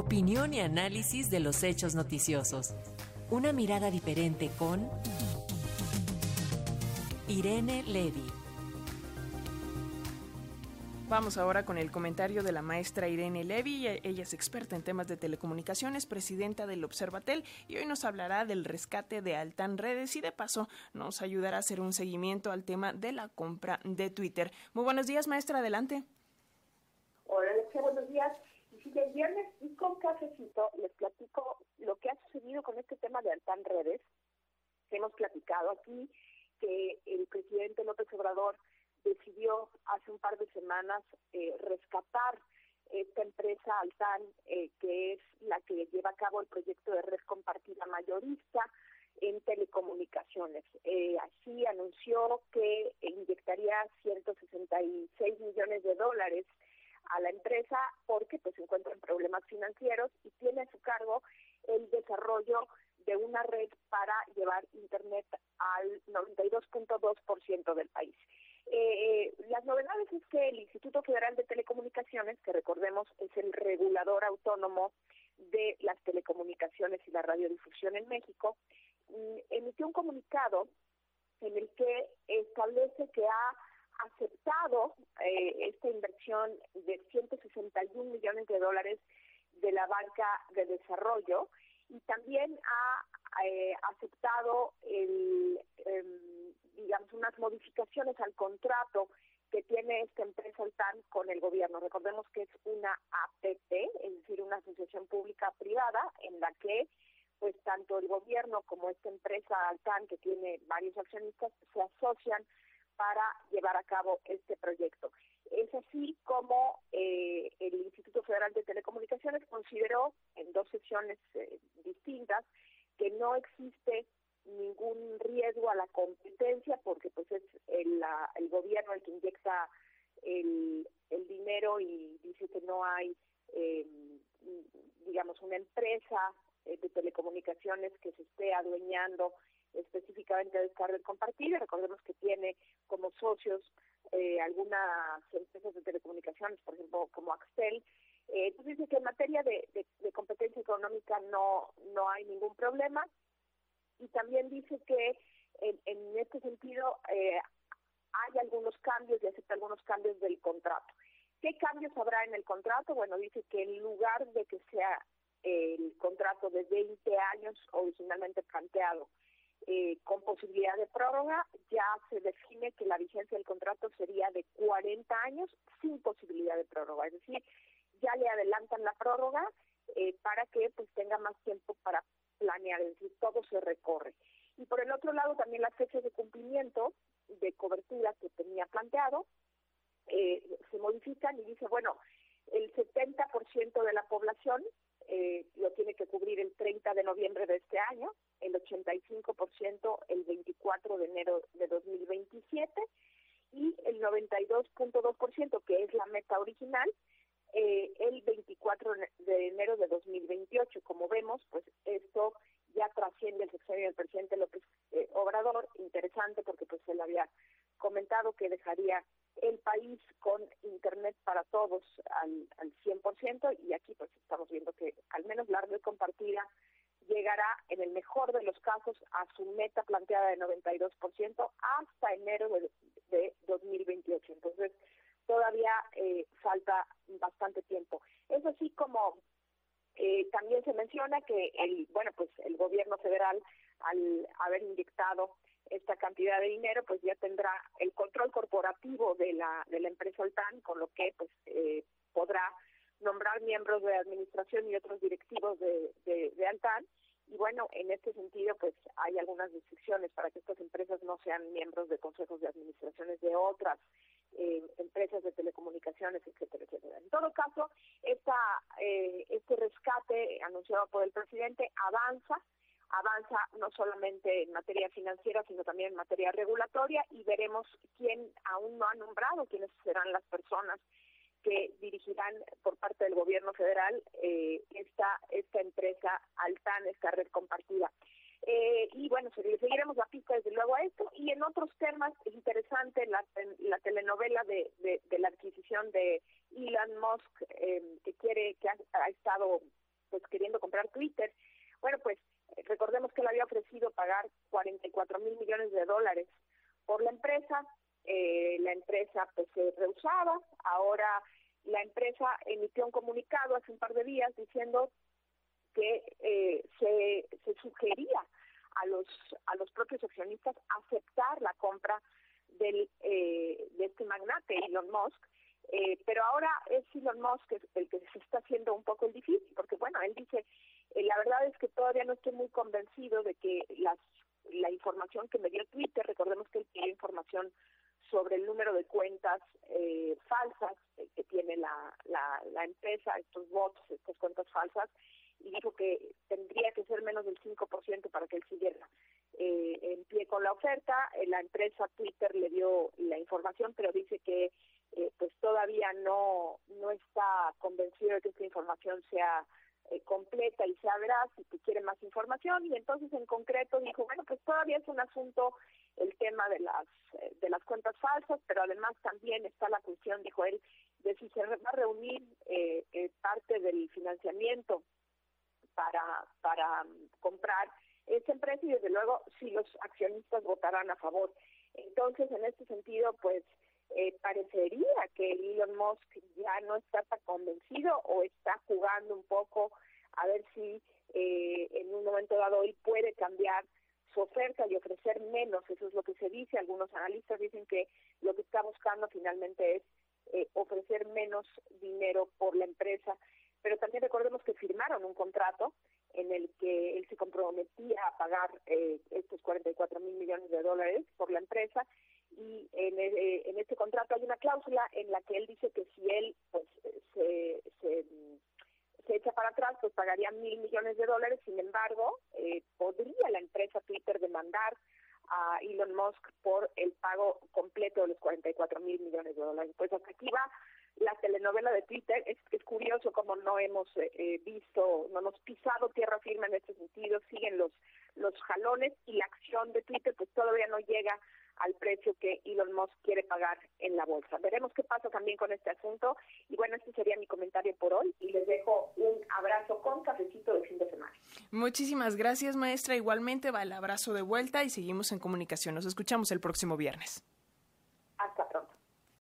Opinión y análisis de los hechos noticiosos. Una mirada diferente con Irene Levy. Vamos ahora con el comentario de la maestra Irene Levy. Ella es experta en temas de telecomunicaciones, presidenta del Observatel y hoy nos hablará del rescate de Altan Redes y de paso nos ayudará a hacer un seguimiento al tema de la compra de Twitter. Muy buenos días, maestra, adelante. Hola, buenos días. Y el viernes y con cafecito les platico lo que ha sucedido con este tema de Altan Redes, hemos platicado aquí, que el presidente López Obrador decidió hace un par de semanas eh, rescatar esta empresa Altan, eh, que es la que lleva a cabo el proyecto de red compartida mayorista en telecomunicaciones. Eh, así anunció que inyectaría 166 millones de dólares a la empresa porque pues se encuentra en problemas financieros y tiene a su cargo el desarrollo de una red para llevar internet al 92.2% del país. Eh, las novedades es que el Instituto Federal de Telecomunicaciones, que recordemos es el regulador autónomo de las telecomunicaciones y la radiodifusión en México, mm, emitió un comunicado en el que establece que ha aceptado eh, esta inversión de 161 millones de dólares de la banca de desarrollo y también ha eh, aceptado el, em, digamos unas modificaciones al contrato que tiene esta empresa Altan con el gobierno. Recordemos que es una APP, es decir, una asociación pública privada en la que pues tanto el gobierno como esta empresa Altan que tiene varios accionistas se asocian para llevar a cabo este proyecto. Es así como eh, el Instituto Federal de Telecomunicaciones consideró en dos sesiones eh, distintas que no existe ningún riesgo a la competencia porque pues es el, gobierno el que inyecta el, dinero y dice que no hay eh, digamos una empresa de telecomunicaciones que se esté adueñando específicamente de esta red compartida. Recordemos que tiene como socios eh, algunas empresas de telecomunicaciones, por ejemplo, como Axtel. Eh, entonces dice que en materia de, competencia económica no, no hay ningún problema. Y también dice que en, este sentido eh, hay algunos cambios y acepta algunos cambios del contrato. ¿Qué cambios habrá en el contrato? Bueno, dice que en lugar de que sea el contrato de 20 años originalmente planteado, eh, con posibilidad de prórroga, ya se define que la vigencia del contrato sería de 40 años sin posibilidad de prórroga. Es decir, ya le adelantan la prórroga eh, para que pues tenga más tiempo para planear, es decir, todo se recorre. Y por el otro lado, también las fechas de cumplimiento de cobertura que tenía planteado eh, se modifican y dice, bueno, el 70% de la población eh, lo tiene que cubrir el 30 de noviembre de este año, el 85% el 24 de enero de 2027 y el 92.2%, que es la meta original, eh, el 24 de enero de 2028. Como vemos, pues esto ya trasciende el sexenio del presidente López eh, Obrador, interesante porque pues le había comentado que dejaría el país con internet para todos al, al 100% y aquí pues estamos viendo que al menos la red compartida en el mejor de los casos a su meta planteada de 92% hasta enero de, 2028. Entonces, todavía eh, falta bastante tiempo. Es así como eh, también se menciona que el, bueno, pues el gobierno federal al haber inyectado esta cantidad de dinero, pues ya tendrá el control corporativo de la de la empresa Altan, con lo que pues eh, podrá nombrar miembros de administración y otros directivos de, de, de Altan y bueno, en este sentido, pues hay algunas restricciones para que estas empresas no sean miembros de consejos de administraciones de otras eh, empresas de telecomunicaciones, etcétera, etcétera. En todo caso, esta, eh, este rescate anunciado por el presidente avanza, avanza no solamente en materia financiera, sino también en materia regulatoria y veremos quién aún no ha nombrado, quiénes serán las personas que dirigirán por parte del gobierno federal eh, esta empresa Altan, esta red compartida. Eh, y bueno, seguiremos la pista desde luego a esto. Y en otros temas, es interesante la, la telenovela de, de, la adquisición de Elon Musk, eh, que quiere, que ha, estado pues queriendo comprar Twitter. Bueno, pues recordemos que él había ofrecido pagar 44 mil millones de dólares por la empresa, eh, la empresa pues se rehusaba, ahora la empresa emitió un comunicado hace un par de días diciendo que eh, se, sugería a los a los propios accionistas aceptar la compra del eh, de este magnate Elon Musk. Eh, pero ahora es Elon Musk el que se está haciendo un poco el difícil porque bueno él dice eh, la verdad es que todavía no estoy muy convencido de que las la información que me dio Twitter recordemos que él tiene información sobre el número de cuentas eh, falsas que tiene la, la, la empresa, estos bots, estas cuentas falsas, dijo que tendría que ser menos del 5% para que él siguiera eh, en pie con la oferta. Eh, la empresa Twitter le dio la información, pero dice que eh, pues todavía no, no está convencido de que esta información sea eh, completa y sea veraz y que quiere más información y entonces en concreto dijo bueno pues todavía es un asunto el tema de las eh, de las cuentas falsas pero además también está la cuestión dijo él de si se va a reunir eh, parte del financiamiento para para um, comprar esa empresa y desde luego si los accionistas votarán a favor. Entonces en este sentido pues eh, parecería que Elon Musk ya no está tan convencido o está jugando un poco a ver si eh, en un momento dado él puede cambiar su oferta y ofrecer menos, eso es lo que se dice, algunos analistas dicen que lo que está buscando finalmente es eh, ofrecer menos dinero por la empresa, pero también recordemos que firmaron un contrato en el que él se comprometía a pagar eh, estos 44 mil millones de dólares por la empresa y en, eh, en este contrato hay una cláusula en la que él dice que si él pues se, se, echa para atrás pues pagaría mil millones de dólares. Sin embargo eh, podría la empresa Twitter demandar a Elon Musk por el pago completo de los 44 mil millones de dólares. Pues hasta aquí va la telenovela de Twitter. Es, es curioso como no hemos eh, eh, visto, no hemos pisado tierra firme en este sentido, siguen los, los jalones y la acción de Twitter pues todavía no llega al precio que Elon Musk quiere pagar en la bolsa. Veremos qué pasa también con este asunto y bueno, este sería mi comentario por hoy y les dejo un abrazo con cafecito de fin de semana. Muchísimas gracias maestra, igualmente va el abrazo de vuelta y seguimos en comunicación. Nos escuchamos el próximo viernes.